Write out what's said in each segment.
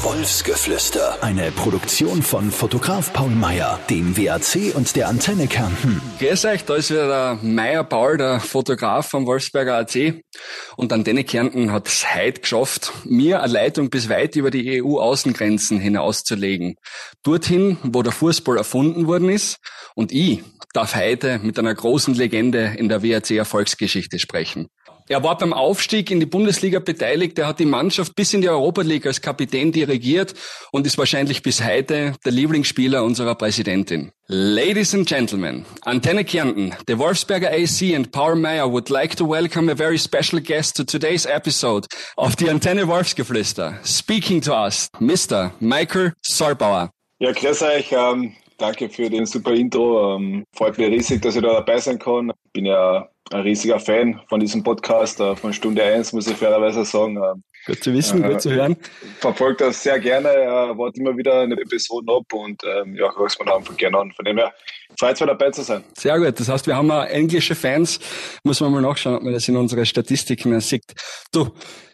Wolfsgeflüster. Eine Produktion von Fotograf Paul Meyer, dem WAC und der Antenne Kärnten. Grüß euch, da ist wieder der Meyer Paul, der Fotograf vom Wolfsberger AC. Und Antenne Kärnten hat es heute geschafft, mir eine Leitung bis weit über die EU-Außengrenzen hinauszulegen. Dorthin, wo der Fußball erfunden worden ist. Und ich darf heute mit einer großen Legende in der WAC-Erfolgsgeschichte sprechen. Er war beim Aufstieg in die Bundesliga beteiligt. Er hat die Mannschaft bis in die Europa League als Kapitän dirigiert und ist wahrscheinlich bis heute der Lieblingsspieler unserer Präsidentin. Ladies and gentlemen, Antenne Kärnten, the Wolfsberger AC and Paul Meyer would like to welcome a very special guest to today's episode of the Antenne Wolfsgeflüster. Speaking to us, Mr. Michael Solbauer. Ja, grüß euch. Ähm, danke für den super Intro. Ähm, freut mich riesig, dass ich da dabei sein kann. Bin ja ein riesiger Fan von diesem Podcast, äh, von Stunde 1, muss ich fairerweise sagen. Ähm, gut zu wissen, äh, gut zu hören. Verfolgt das sehr gerne, äh, warte immer wieder eine Episode ab und ähm, ja, höre es mir einfach gerne an. Von dem her, freut mich dabei zu sein. Sehr gut, das heißt, wir haben auch englische Fans, muss man mal nachschauen, ob man das in unsere Statistiken sieht. Du,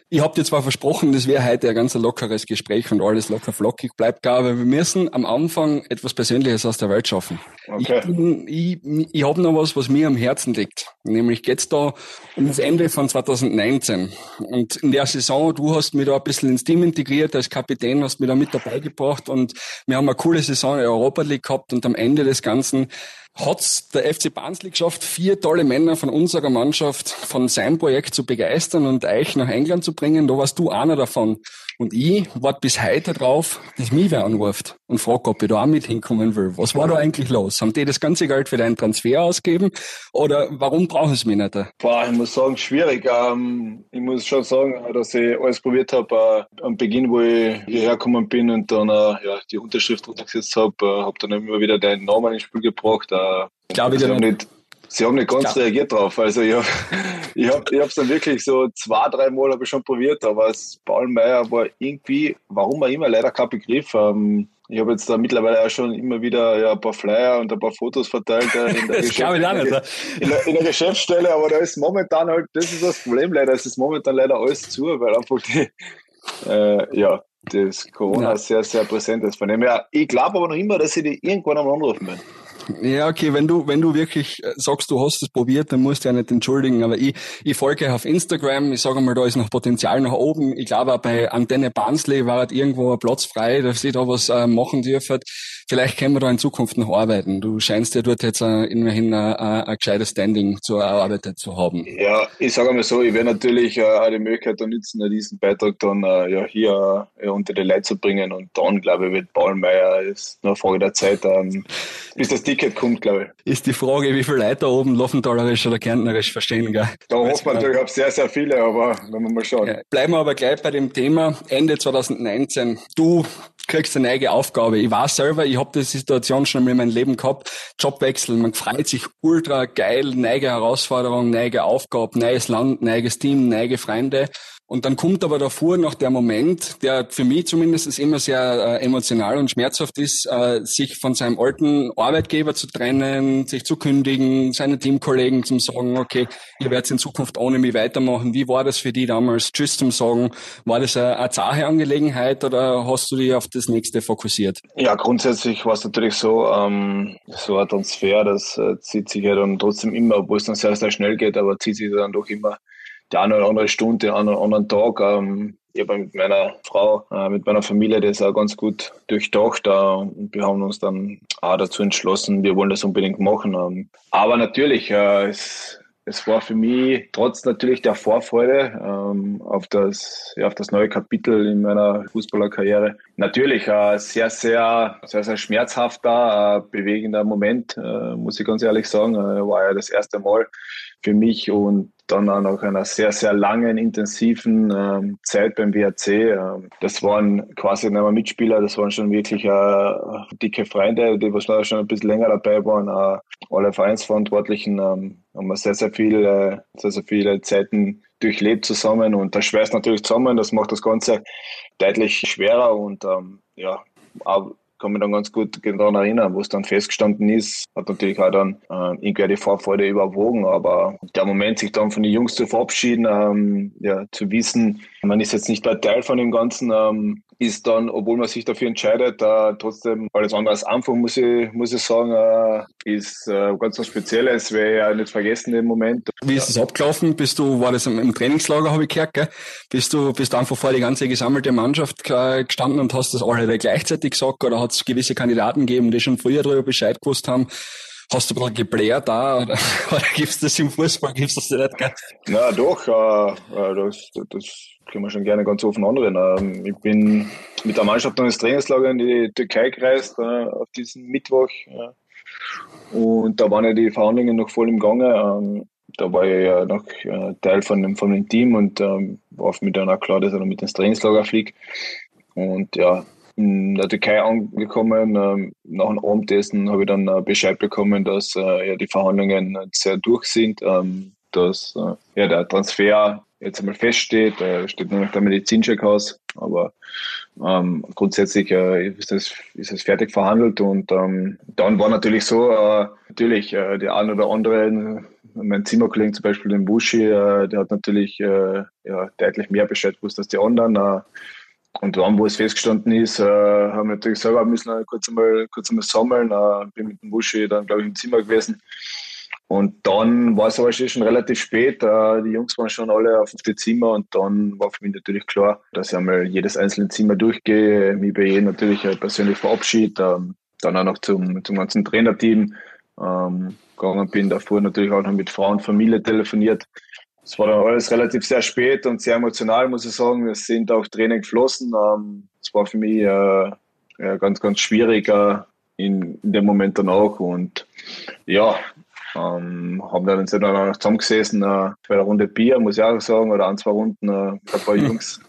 ich habe dir zwar versprochen, das wäre heute ein ganz lockeres Gespräch und alles locker flockig bleibt, aber wir müssen am Anfang etwas Persönliches aus der Welt schaffen. Okay. Ich, ich, ich habe noch was, was mir am Herzen liegt. Nämlich geht's da um das Ende von 2019. Und in der Saison, du hast mich da ein bisschen ins Team integriert, als Kapitän hast mich da mit dabei gebracht und wir haben eine coole Saison in der Europa League gehabt und am Ende des Ganzen hat's der FC Barnsley geschafft, vier tolle Männer von unserer Mannschaft von seinem Projekt zu begeistern und euch nach England zu bringen. Da warst du einer davon. Und ich warte bis heute drauf, dass mich wer anruft und fragt, ob ich da auch mit hinkommen will. Was war da eigentlich los? Haben die das ganze Geld für deinen Transfer ausgegeben? Oder warum brauchen sie mich nicht? Boah, ich muss sagen, schwierig. Ähm, ich muss schon sagen, dass ich alles probiert habe äh, am Beginn, wo ich hierher gekommen bin und dann äh, ja, die Unterschrift untergesetzt habe, äh, habe dann immer wieder deinen Namen ins Spiel gebracht. Äh, Glaube ich dir nicht. Sie haben nicht ganz reagiert drauf. Also ich habe ich hab, ich hab's dann wirklich so zwei, drei Mal habe ich schon probiert, aber es Paul Meyer war irgendwie, warum auch immer, leider kein Begriff. Ähm, ich habe jetzt da mittlerweile auch schon immer wieder ja, ein paar Flyer und ein paar Fotos verteilt äh, in, der, Geschäft, in, der, in der Geschäftsstelle, aber da ist momentan halt, das ist das Problem leider, es ist momentan leider alles zu, weil einfach die, äh, ja, das Corona ja. sehr, sehr präsent ist. Von dem her, ich glaube aber noch immer, dass sie die irgendwann einmal anrufen werden. Ja, okay, wenn du, wenn du wirklich äh, sagst, du hast es probiert, dann musst du ja nicht entschuldigen. Aber ich, ich folge auf Instagram, ich sage mal, da ist noch Potenzial nach oben. Ich glaube auch bei Antenne Barnsley war halt irgendwo ein Platz frei, dass sie da was äh, machen dürfen. Vielleicht können wir da in Zukunft noch arbeiten. Du scheinst ja dort jetzt äh, immerhin äh, äh ein gescheites Standing zu erarbeitet zu haben. Ja, ich sage mal so, ich werde natürlich äh, auch die Möglichkeit nutzen, diesen Beitrag dann äh, ja hier äh, unter die Leute zu bringen. Und dann, glaube ich, wird Paul Meyer, ist nur eine Frage der Zeit, ähm, bis das Ticket kommt, glaube ich. Ist die Frage, wie viele Leute da oben Loffenthalerisch oder Kärntnerisch verstehen, gell? Da hofft man natürlich auf sehr, sehr viele, aber wenn wir mal schauen. Ja, bleiben wir aber gleich bei dem Thema Ende 2019. Du kriegst eine neue Aufgabe. Ich weiß selber, ich habe die Situation schon in meinem Leben gehabt. Jobwechsel, man freut sich ultra geil, neue Herausforderung, neue Aufgabe, neues Land, neues Team, neue Freunde. Und dann kommt aber davor noch der Moment, der für mich zumindest immer sehr äh, emotional und schmerzhaft ist, äh, sich von seinem alten Arbeitgeber zu trennen, sich zu kündigen, seine Teamkollegen zum sagen, okay, ihr werdet in Zukunft ohne mich weitermachen. Wie war das für die damals? Tschüss zum Sagen. War das eine, eine zahe Angelegenheit oder hast du dich auf das nächste fokussiert? Ja, grundsätzlich war es natürlich so, ähm, so ein Transfer, das äh, zieht sich ja dann trotzdem immer, obwohl es dann sehr, sehr schnell geht, aber zieht sich dann doch immer die eine oder andere Stunde, den einen oder anderen Tag. Ähm, ich habe mit meiner Frau, äh, mit meiner Familie das auch ganz gut durchdacht äh, und wir haben uns dann auch dazu entschlossen, wir wollen das unbedingt machen. Ähm, aber natürlich, äh, es, es war für mich trotz natürlich der Vorfreude ähm, auf, das, ja, auf das neue Kapitel in meiner Fußballerkarriere natürlich ein sehr, sehr, sehr, sehr schmerzhafter, bewegender Moment, äh, muss ich ganz ehrlich sagen. Äh, war ja das erste Mal für mich und dann auch nach einer sehr, sehr langen, intensiven ähm, Zeit beim WRC. Ähm, das waren quasi nicht mehr Mitspieler, das waren schon wirklich äh, dicke Freunde, die was schon ein bisschen länger dabei waren. Äh, alle Vereinsverantwortlichen ähm, haben wir sehr, sehr viele, sehr, sehr viele Zeiten durchlebt zusammen und das schweißt natürlich zusammen, das macht das Ganze deutlich schwerer und ähm, ja, kann mich dann ganz gut daran erinnern, wo es dann festgestanden ist, hat natürlich auch dann äh, irgendwie die Vorfreude überwogen, aber der Moment, sich dann von den Jungs zu verabschieden, ähm, ja, zu wissen, man ist jetzt nicht mehr Teil von dem Ganzen, ähm, ist dann, obwohl man sich dafür entscheidet, äh, trotzdem alles andere als Anfang, muss ich, muss ich sagen, äh, ist äh, ganz was Spezielles, ich ja nicht vergessen im Moment. Wie ist das abgelaufen? Bist du, war das im, Trainingslager, habe ich gehört, gell? Bist du, bist du einfach vor die ganze gesammelte Mannschaft gestanden und hast das alle gleichzeitig gesagt oder hat es gewisse Kandidaten gegeben, die schon früher darüber Bescheid gewusst haben? Hast du ein bisschen gebläht da oder, oder gibt's das im Fußball, gibt's das nicht, gell? Na doch, äh, äh das, das können wir schon gerne ganz offen anreden. Ähm, ich bin mit der Mannschaft ins Trainingslager in die Türkei gereist äh, auf diesen Mittwoch. Und da waren ja die Verhandlungen noch voll im Gange. Ähm, da war ich ja noch äh, Teil von dem, von dem Team und ähm, war mich dann auch klar, dass er noch mit ins Trainingslager fliegt. Und ja, in der Türkei angekommen. nach dem Abendessen habe ich dann Bescheid bekommen, dass äh, ja, die Verhandlungen sehr durch sind, dass ja, der Transfer jetzt einmal feststeht. Da steht nur noch der Medizincheck aus, aber ähm, grundsätzlich äh, ist, das, ist fertig verhandelt und ähm, dann war natürlich so, äh, natürlich äh, der ein oder andere, mein Zimmerkollege zum Beispiel, den Bushi, äh, der hat natürlich äh, ja, deutlich mehr Bescheid gewusst als die anderen. Äh, und dann, wo es festgestanden ist, äh, haben wir natürlich selber müssen kurz einmal, kurz einmal sammeln. Äh, bin mit dem Bushi dann, glaube ich, im Zimmer gewesen und dann war es aber schon relativ spät. Äh, die Jungs waren schon alle auf dem Zimmer und dann war für mich natürlich klar, dass ich einmal jedes einzelne Zimmer durchgehe, mich bei jedem natürlich persönlich verabschiede, ähm, dann auch noch zum, zum ganzen Trainerteam ähm, gegangen bin. Davor natürlich auch noch mit Frau und Familie telefoniert. Es war dann alles relativ sehr spät und sehr emotional, muss ich sagen. Es sind auch Tränen geflossen. Ähm, es war für mich äh, ganz, ganz schwierig äh, in, in dem Moment dann auch. Und ja, ähm, haben dann sind dann noch zusammengesessen, äh, bei der Runde Bier, muss ich auch sagen, oder ein, zwei Runden, äh, ein paar Jungs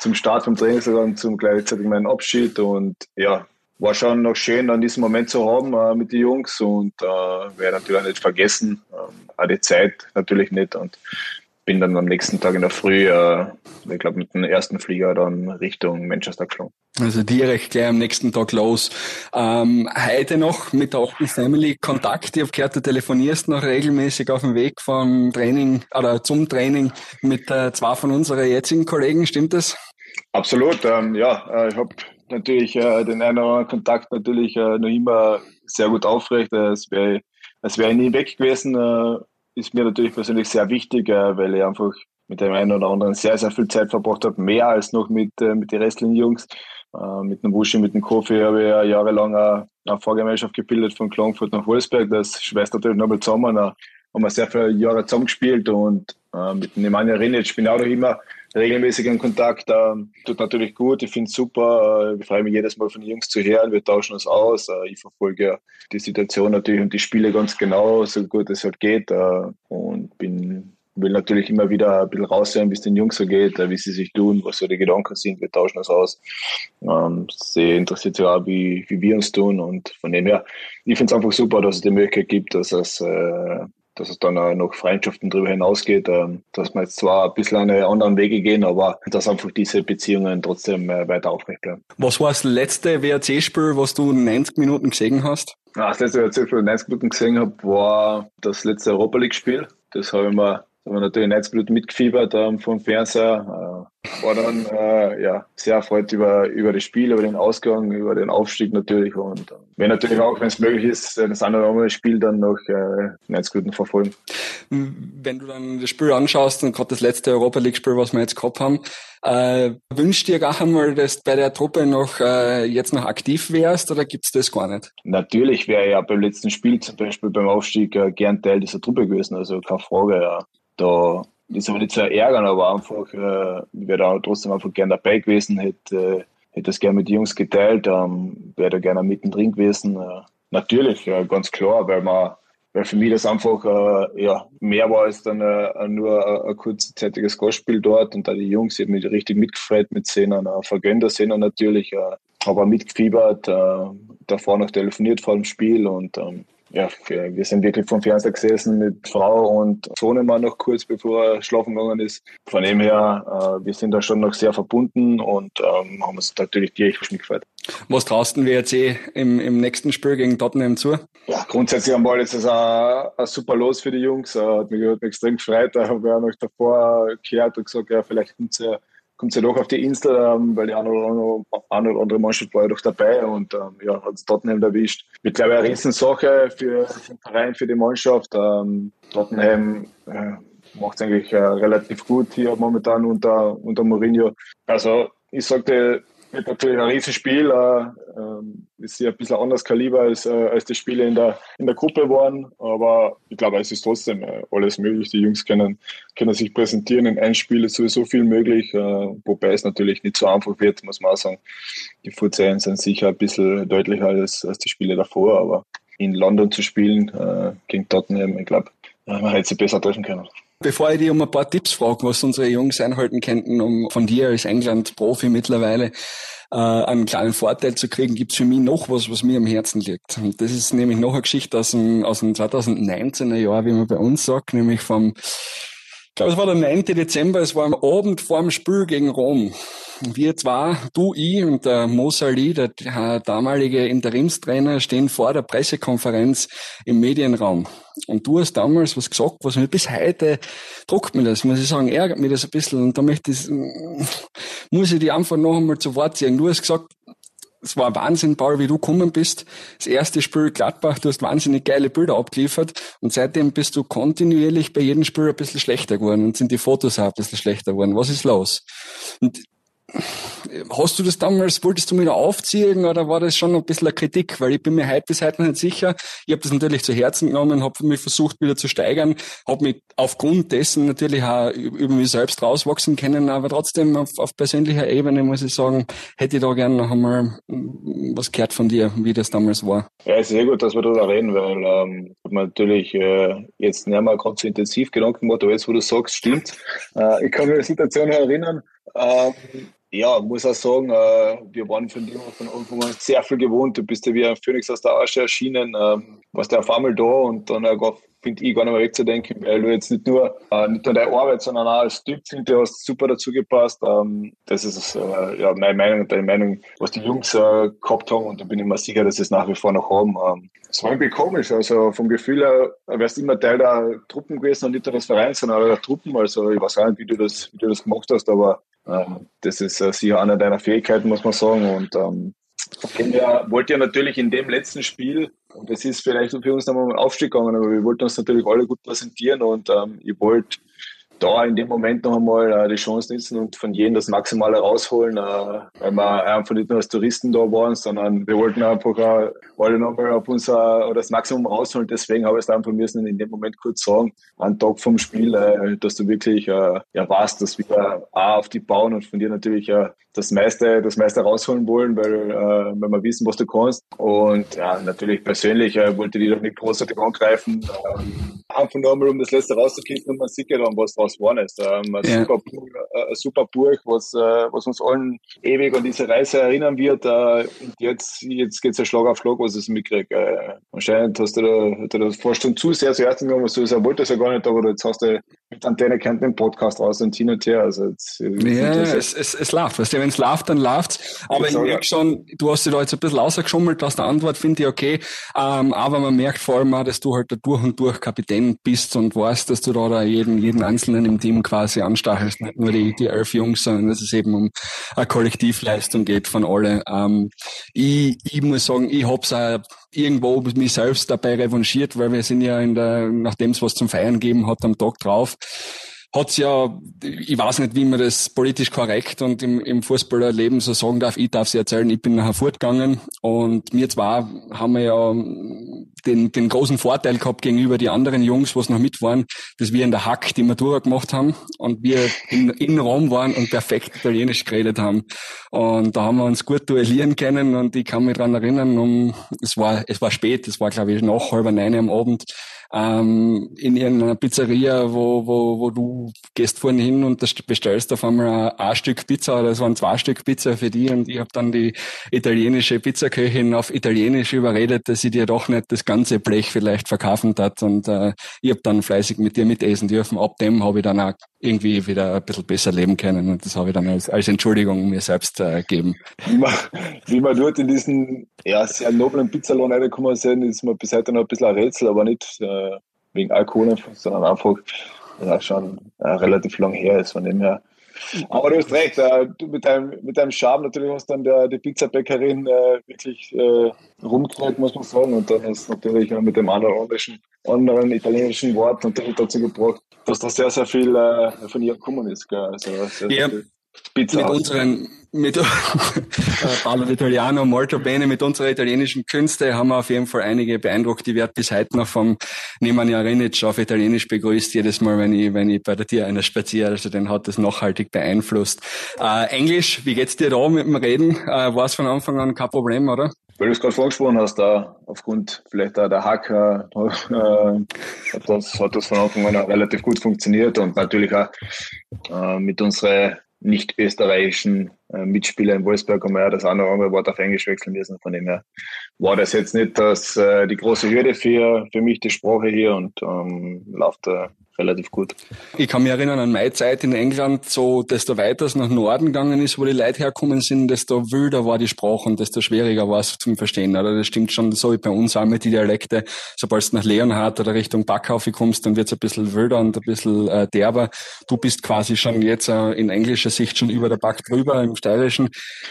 zum Start vom Training sogar zum gleichzeitig meinen Abschied und ja, war schon noch schön, an diesem Moment zu haben äh, mit den Jungs und äh, werde natürlich auch nicht vergessen, äh, auch die Zeit natürlich nicht und bin dann am nächsten Tag in der Früh, äh, ich glaube, mit dem ersten Flieger dann Richtung Manchester geflogen. Also direkt gleich am nächsten Tag los. Ähm, heute noch mit der Open Family Kontakt. Ich habe gehört, du telefonierst noch regelmäßig auf dem Weg vom Training oder zum Training mit äh, zwei von unseren jetzigen Kollegen. Stimmt das? Absolut. Ähm, ja, äh, ich habe natürlich äh, den einen oder anderen Kontakt natürlich äh, noch immer sehr gut aufrecht. Äh, es wäre es wäre nie weg gewesen. Äh, ist mir natürlich persönlich sehr wichtig, äh, weil ich einfach mit dem einen oder anderen sehr, sehr viel Zeit verbracht habe, mehr als noch mit, äh, mit den restlichen Jungs. Äh, mit dem Wushi, mit dem Kofi habe ich ja jahrelang eine, eine Fahrgemeinschaft gebildet von Klagenfurt nach Wolfsberg. Das schweißt natürlich nochmal zusammen. Da haben wir sehr viele Jahre zusammengespielt und mit dem Nemanja Rinic bin ich auch noch immer regelmäßig in Kontakt. Ähm, tut natürlich gut, ich finde es super. Äh, ich freue mich jedes Mal von den Jungs zu hören. Wir tauschen uns aus. Äh, ich verfolge die Situation natürlich und die Spiele ganz genau, so gut es halt geht. Äh, und bin will natürlich immer wieder ein bisschen raushören, wie es den Jungs so geht, wie sie sich tun, was so die Gedanken sind. Wir tauschen uns aus. Ähm, sehr interessiert sich auch, wie, wie wir uns tun. Und von dem her, ich finde es einfach super, dass es die Möglichkeit gibt, dass es äh, dass es dann auch noch Freundschaften darüber hinausgeht, ähm, dass wir jetzt zwar ein bisschen eine anderen Wege gehen, aber dass einfach diese Beziehungen trotzdem äh, weiter aufrecht bleiben. Was war das letzte WRC-Spiel, was du 90 Minuten gesehen hast? Das letzte WRC-Spiel, 90 Minuten gesehen habe, war das letzte Europa League-Spiel. Das habe ich mir haben wir natürlich 90 Minuten mitgefiebert ähm, vom Fernseher. Äh, war dann äh, ja, sehr erfreut über, über das Spiel, über den Ausgang, über den Aufstieg natürlich. Und äh, wenn natürlich auch, wenn es möglich ist, das andere oder andere Spiel dann noch äh, 90 Minuten verfolgen. Wenn du dann das Spiel anschaust und gerade das letzte Europa League-Spiel, was wir jetzt gehabt haben, äh, wünscht dir gar einmal, dass du bei der Truppe noch äh, jetzt noch aktiv wärst oder gibt's das gar nicht? Natürlich wäre ich ja beim letzten Spiel, zum Beispiel beim Aufstieg, äh, gern Teil dieser Truppe gewesen, also keine Frage. Ja da ist aber nicht zu ärgern, aber einfach, äh, ich wäre da trotzdem einfach gern dabei gewesen, hätte, hätte das gerne mit den Jungs geteilt, ähm, wäre da gerne mittendrin gewesen. Äh, natürlich, ja, ganz klar, weil man, weil für mich das einfach äh, ja, mehr war als dann äh, nur ein, ein kurzzeitiges Gastspiel dort und da die Jungs, ich mich richtig mitgefreut mit Szenen, äh, vergönnt Szenen natürlich, äh, aber mitgefiebert, äh, davor noch telefoniert vor dem Spiel und ähm, ja, wir sind wirklich vom Fernseher gesessen mit Frau und Sohnemann noch kurz bevor er schlafen gegangen ist. Von dem her, äh, wir sind da schon noch sehr verbunden und ähm, haben uns natürlich direkt mitgefreut. Was traust du WRC im, im nächsten Spiel gegen Tottenham zu? Ja, grundsätzlich am Ball ist es ein, ein, super Los für die Jungs. Hat mich, hat mich extrem gefreut. Da habe ich auch noch davor gehört und gesagt, ja, vielleicht kommt es ja kommt ja doch auf die Insel, ähm, weil die eine oder, andere, andere Mannschaft war ja doch dabei und ähm, ja, hat es Tottenham erwischt. Mit glaube ich eine Riesensache für, für den Verein, für die Mannschaft. Ähm, Tottenham äh, macht es eigentlich äh, relativ gut hier momentan unter, unter Mourinho. Also ich sagte, wird natürlich ein Riesenspiel. Äh, äh, ist ja ein bisschen anders Kaliber als, äh, als die Spiele in der, in der Gruppe waren. Aber ich glaube, es ist trotzdem äh, alles möglich. Die Jungs können, können sich präsentieren. In einem Spiel ist sowieso viel möglich. Äh, wobei es natürlich nicht so einfach wird, muss man auch sagen. Die Vorzeichen sind sicher ein bisschen deutlicher als, als die Spiele davor. Aber in London zu spielen äh, gegen Tottenham, ich glaube, man hätte sie besser treffen können. Bevor ich dich um ein paar Tipps frage, was unsere Jungs einhalten könnten, um von dir als England-Profi mittlerweile äh, einen kleinen Vorteil zu kriegen, gibt's für mich noch was, was mir am Herzen liegt. Und das ist nämlich noch eine Geschichte aus dem, aus dem 2019er Jahr, wie man bei uns sagt, nämlich vom ich glaube, es war der 9. Dezember, es war am Abend vor dem Spiel gegen Rom. Wir zwar, du, ich und der Mo Salih, der damalige Interimstrainer, stehen vor der Pressekonferenz im Medienraum. Und du hast damals was gesagt, was mir bis heute druckt mir das, muss ich sagen, ärgert mich das ein bisschen. Und da möchte ich, muss ich dich einfach noch einmal zu Wort ziehen. Du hast gesagt, es war Wahnsinn, Paul, wie du gekommen bist. Das erste Spiel Gladbach, du hast wahnsinnig geile Bilder abgeliefert und seitdem bist du kontinuierlich bei jedem Spiel ein bisschen schlechter geworden und sind die Fotos auch ein bisschen schlechter geworden. Was ist los? Und Hast du das damals, wolltest du mich da aufziehen oder war das schon ein bisschen eine Kritik? Weil ich bin mir heute bis heute nicht sicher. Ich habe das natürlich zu Herzen genommen, habe mich versucht wieder zu steigern, habe mich aufgrund dessen natürlich auch über mich selbst rauswachsen können, aber trotzdem auf, auf persönlicher Ebene muss ich sagen, hätte ich da gerne noch einmal was gehört von dir, wie das damals war. Ja, ist sehr gut, dass wir darüber reden, weil ähm, natürlich äh, jetzt nicht mehr ganz so intensiv Gedanken gemacht, aber jetzt, wo du sagst, stimmt. Äh, ich kann an die Situation erinnern, ähm, ja, muss auch sagen, äh, wir waren von Anfang an sehr viel gewohnt. Du bist ja wie ein Phönix aus der Asche erschienen, ähm, warst ja auf einmal da und dann äh, finde ich gar nicht mehr wegzudenken, weil du jetzt nicht nur, äh, nicht nur deine Arbeit, sondern auch als Typ finde, du hast super dazu gepasst. Ähm, das ist ja meine Meinung und deine Meinung, was die Jungs gehabt haben und da bin ich mir sicher, dass sie es nach wie vor noch haben. Ähm, es war irgendwie komisch, also vom Gefühl her wärst du immer Teil der Truppen gewesen und nicht der des Vereins, sondern der Truppen. Also ich weiß auch nicht, wie du das, wie du das gemacht hast, aber das ist äh, sicher eine deiner Fähigkeiten, muss man sagen. Und ähm, wir wollten ja natürlich in dem letzten Spiel, und das ist vielleicht für uns nochmal ein Aufstieg gegangen, aber wir wollten uns natürlich alle gut präsentieren und ähm, ich wollte da in dem Moment noch einmal äh, die Chance nutzen und von jedem das Maximale rausholen, äh, weil wir einfach nicht nur als Touristen da waren, sondern wir wollten einfach äh, alle nochmal auf unser oder das Maximum rausholen. Deswegen habe ich es einfach müssen in dem Moment kurz sagen, einen Tag vom Spiel, äh, dass du wirklich äh, ja weißt, dass wir A auf die bauen und von dir natürlich äh, das meiste, das meiste rausholen wollen, weil, äh, wenn wir wissen, was du kannst. Und ja, natürlich persönlich äh, wollte ich doch nicht großartig angreifen. Ähm, einfach nur mal, um das letzte rauszukippen und man sieht ja dann, was draus geworden ist. Ähm, ein, ja. super äh, ein super Buch, was, äh, was uns allen ewig an diese Reise erinnern wird. Äh, und jetzt, jetzt geht's ja Schlag auf Schlag, was ich mitkriege. Äh, anscheinend hast du da, hast du das fast schon zu sehr zuerst genommen, was du das wolltest ja gar nicht, aber jetzt hast du mit Antenne kennt den Podcast raus und hin und her. Also jetzt, ja, es, es, es läuft. Weißt du, wenn es läuft, dann läuft's. Aber ich, ich merke schon, du hast dich da jetzt ein bisschen rausgeschummelt, hast eine Antwort, finde ich okay. Ähm, aber man merkt vor allem auch, dass du halt da durch und durch Kapitän bist und weißt, dass du da, da jeden, jeden Einzelnen im Team quasi anstachelst. Nicht nur die, die elf Jungs, sondern dass es eben um eine Kollektivleistung geht von alle. Ähm, ich, ich muss sagen, ich hab's auch irgendwo mich selbst dabei revanchiert, weil wir sind ja in der, nachdem es was zum Feiern gegeben hat, am Tag drauf, hat's ja, ich weiß nicht, wie man das politisch korrekt und im, im Fußballerleben so sagen darf, ich darf sie erzählen, ich bin nachher fortgegangen und wir zwar haben wir ja den, den großen Vorteil gehabt gegenüber die anderen Jungs, was noch mit waren, dass wir in der Hack die Matura gemacht haben und wir in, in Rom waren und perfekt Italienisch geredet haben. Und da haben wir uns gut duellieren können und ich kann mich dran erinnern, um, es war, es war spät, es war glaube ich nach halber neun am Abend, ähm, in irgendeiner Pizzeria, wo, wo, wo du gehst vorne hin und bestellst auf einmal ein, Stück Pizza oder es waren zwei Stück Pizza für die und ich habe dann die italienische Pizzaköchin auf Italienisch überredet, dass sie dir doch nicht das ganze Blech vielleicht verkaufen hat und äh, ich habe dann fleißig mit dir mitessen dürfen. Ab dem habe ich dann auch irgendwie wieder ein bisschen besser leben können und das habe ich dann als, als Entschuldigung mir selbst äh, gegeben. Wie man, wie man dort in diesen ja, sehr noblen Pizzalohn reingekommen sind, ist mir bis heute noch ein bisschen ein Rätsel, aber nicht äh, wegen Alkohol, sondern einfach, dass auch schon äh, relativ lang her ist. Von dem her Aber du hast recht, äh, du mit deinem, mit deinem Charme natürlich hast dann der, die Pizzabäckerin äh, wirklich äh, rumgekehrt, muss man sagen. Und dann hast du natürlich mit dem anderen, anderen italienischen Wort natürlich dazu gebracht, dass da sehr, sehr viel äh, von ihr gekommen ist. Gell? Also sehr, ja. Sehr mit unseren, mit äh, Paolo Italiano, Molto Bene, mit unserer italienischen Künste haben wir auf jeden Fall einige beeindruckt. Die wird bis heute noch vom Nemanja Rinic auf Italienisch begrüßt, jedes Mal, wenn ich, wenn ich bei der Tier einer spaziere. Also den hat das nachhaltig beeinflusst. Äh, Englisch, wie geht's dir da mit dem Reden? Äh, War es von Anfang an kein Problem, oder? Weil du es gerade vorgesprochen hast, da aufgrund vielleicht auch der Hacker äh, hat, das, hat das von Anfang an relativ gut funktioniert und natürlich auch äh, mit unseren nicht österreichischen Mitspieler in Wolfsburg haben wir ja das eine oder andere Wort auf Englisch wechseln müssen. Von dem her war das jetzt nicht das, äh, die große Hürde für, für mich, die Sprache hier und ähm, läuft äh, relativ gut. Ich kann mich erinnern an meine Zeit in England, so desto weiter es nach Norden gegangen ist, wo die Leute herkommen sind, desto wilder war die Sprache und desto schwieriger war es zum Verstehen. Oder? Das stimmt schon so wie bei uns auch mit den Dialekte. Sobald du nach Leonhard oder Richtung Backhaufe kommst, dann wird es ein bisschen wilder und ein bisschen äh, derber. Du bist quasi schon jetzt äh, in englischer Sicht schon über der Back drüber im Steirischen.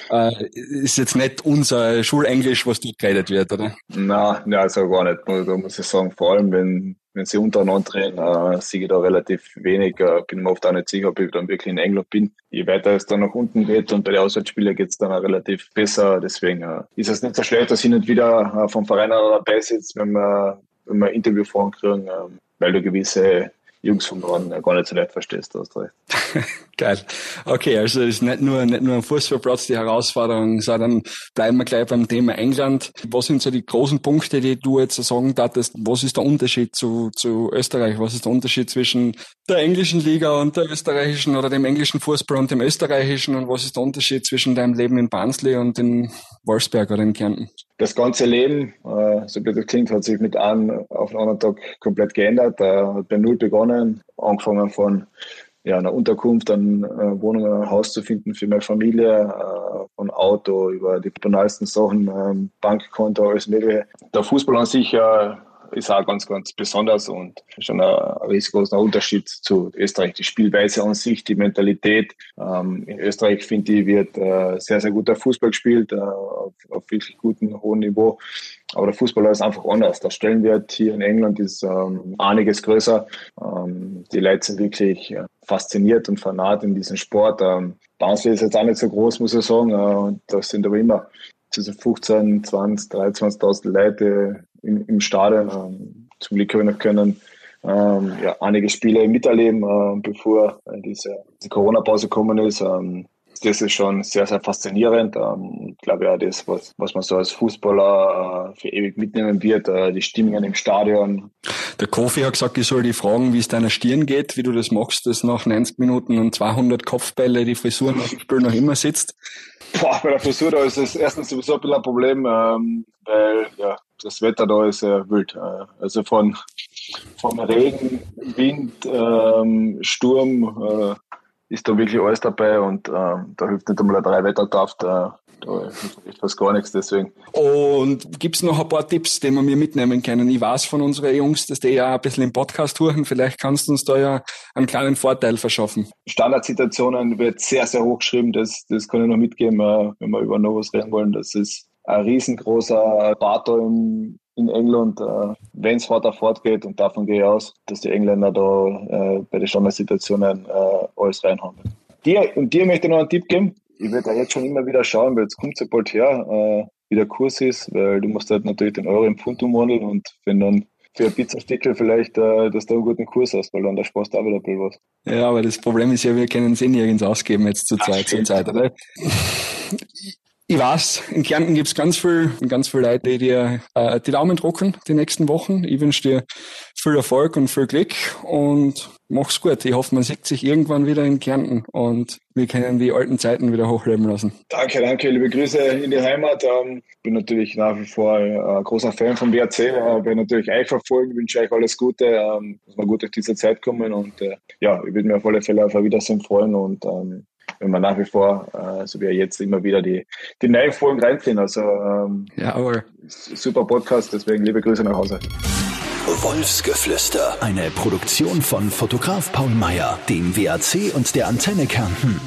Äh, ist jetzt nicht unser Schulenglisch, was dort geredet wird, oder? Nein, also gar nicht. Da muss ich sagen, vor allem wenn wenn sie untereinander reden, äh, sehe ich da relativ wenig. Äh, bin mir oft auch nicht sicher, ob ich dann wirklich in England bin. Je weiter es dann nach unten geht und bei den Auswärtsspielen geht es dann auch relativ besser. Deswegen äh, ist es nicht so schlecht, dass ich nicht wieder äh, vom Verein dabei sitze, wenn wir, wenn wir Interviewfragen kriegen, äh, weil du gewisse Jungs vom Norden gar nicht so leicht verstehst, du hast recht. Geil. Okay, also ist nicht nur, nicht nur ein Fußballplatz die Herausforderung, sondern bleiben wir gleich beim Thema England. Was sind so die großen Punkte, die du jetzt sagen darfst? Was ist der Unterschied zu, zu Österreich? Was ist der Unterschied zwischen der englischen Liga und der österreichischen oder dem englischen Fußball und dem österreichischen? Und was ist der Unterschied zwischen deinem Leben in Barnsley und in Wolfsberg oder in Kärnten? Das ganze Leben, äh, so wie das klingt, hat sich mit einem auf den anderen Tag komplett geändert. Äh, hat bei Null begonnen, angefangen von ja, einer Unterkunft, dann äh, Wohnung, ein Haus zu finden für meine Familie, äh, von Auto über die banalsten Sachen, ähm, Bankkonto, alles mögliche. Der Fußball an sich äh, ist auch ganz, ganz besonders und schon ein riesengroßer Unterschied zu Österreich. Die Spielweise an sich, die Mentalität. Ähm, in Österreich, finde ich, wird äh, sehr, sehr guter Fußball gespielt, äh, auf, auf wirklich gutem, hohem Niveau. Aber der Fußballer ist einfach anders. Der Stellenwert hier in England ist ähm, einiges größer. Ähm, die Leute sind wirklich äh, fasziniert und fanat in diesem Sport. Ähm, Barnsley ist jetzt auch nicht so groß, muss ich sagen. Äh, das sind aber immer zwischen 15, 20, 23.000 Leute im, im Stadion. Ähm, zum Glück habe ich noch können ähm, ja, einige Spiele miterleben, äh, bevor äh, diese, diese Corona-Pause gekommen ist. Ähm, das ist schon sehr, sehr faszinierend. Ähm, ich glaube ja, das, was, was man so als Fußballer äh, für ewig mitnehmen wird, äh, die Stimmungen im Stadion. Der Kofi hat gesagt, ich soll die fragen, wie es deiner Stirn geht, wie du das machst, dass nach 90 Minuten und 200 Kopfbälle die Frisur nach dem Spiel noch immer sitzt. Boah, bei der Frisur da ist es erstens sowieso ein bisschen ein Problem, ähm, weil ja, das Wetter da ist äh, wild. Äh, also von, von Regen, Wind, ähm, Sturm äh, ist da wirklich alles dabei und ähm, da hilft nicht einmal ein drei Wetterkraft. Äh, da hilft fast gar nichts, deswegen. Und gibt's noch ein paar Tipps, die wir mir mitnehmen können? Ich weiß von unseren Jungs, dass die ja ein bisschen im Podcast hören. Vielleicht kannst du uns da ja einen kleinen Vorteil verschaffen. Standardsituationen wird sehr, sehr hoch geschrieben. Das, das kann ich noch mitgeben, äh, wenn wir über Novos reden wollen. Das ist ein riesengroßer Bator in, in England, äh, wenn es weiter fortgeht. Und davon gehe ich aus, dass die Engländer da äh, bei den Standardsituationen äh, alles reinhauen. Dir, und dir möchte ich noch einen Tipp geben. Ich werde jetzt schon immer wieder schauen, weil jetzt kommt so bald her, äh, wie der Kurs ist, weil du musst halt natürlich den Euro im Pfund umwandeln und wenn dann für ein Pizzastickel vielleicht, äh, dass du einen guten Kurs hast, weil dann da sparst du auch wieder ein bisschen was. Ja, aber das Problem ist ja, wir können es eh nirgends ausgeben jetzt zur Zeit, zur Zeit, oder? Ich weiß, in Kärnten gibt's ganz viel, ganz viele Leute, die dir äh, die Daumen drucken die nächsten Wochen. Ich wünsche dir viel Erfolg und viel Glück und mach's gut. Ich hoffe, man sieht sich irgendwann wieder in Kärnten und wir können die alten Zeiten wieder hochleben lassen. Danke, danke. Liebe Grüße in die Heimat. Ähm, bin natürlich nach wie vor ein großer Fan vom WRC. Äh, werde natürlich euch verfolgen, wünsche euch alles Gute, ähm, dass wir gut durch diese Zeit kommen und äh, ja, ich würde mir auf alle Fälle auf ein Wiedersehen freuen und ähm, wenn man nach wie vor, äh, so wie er jetzt immer wieder die, die neuen Folgen reinziehen. Also ähm, ja, aber super Podcast, deswegen liebe Grüße nach Hause. Wolfsgeflüster. Eine Produktion von Fotograf Paul Meyer, dem WAC und der Antenne Kärnten.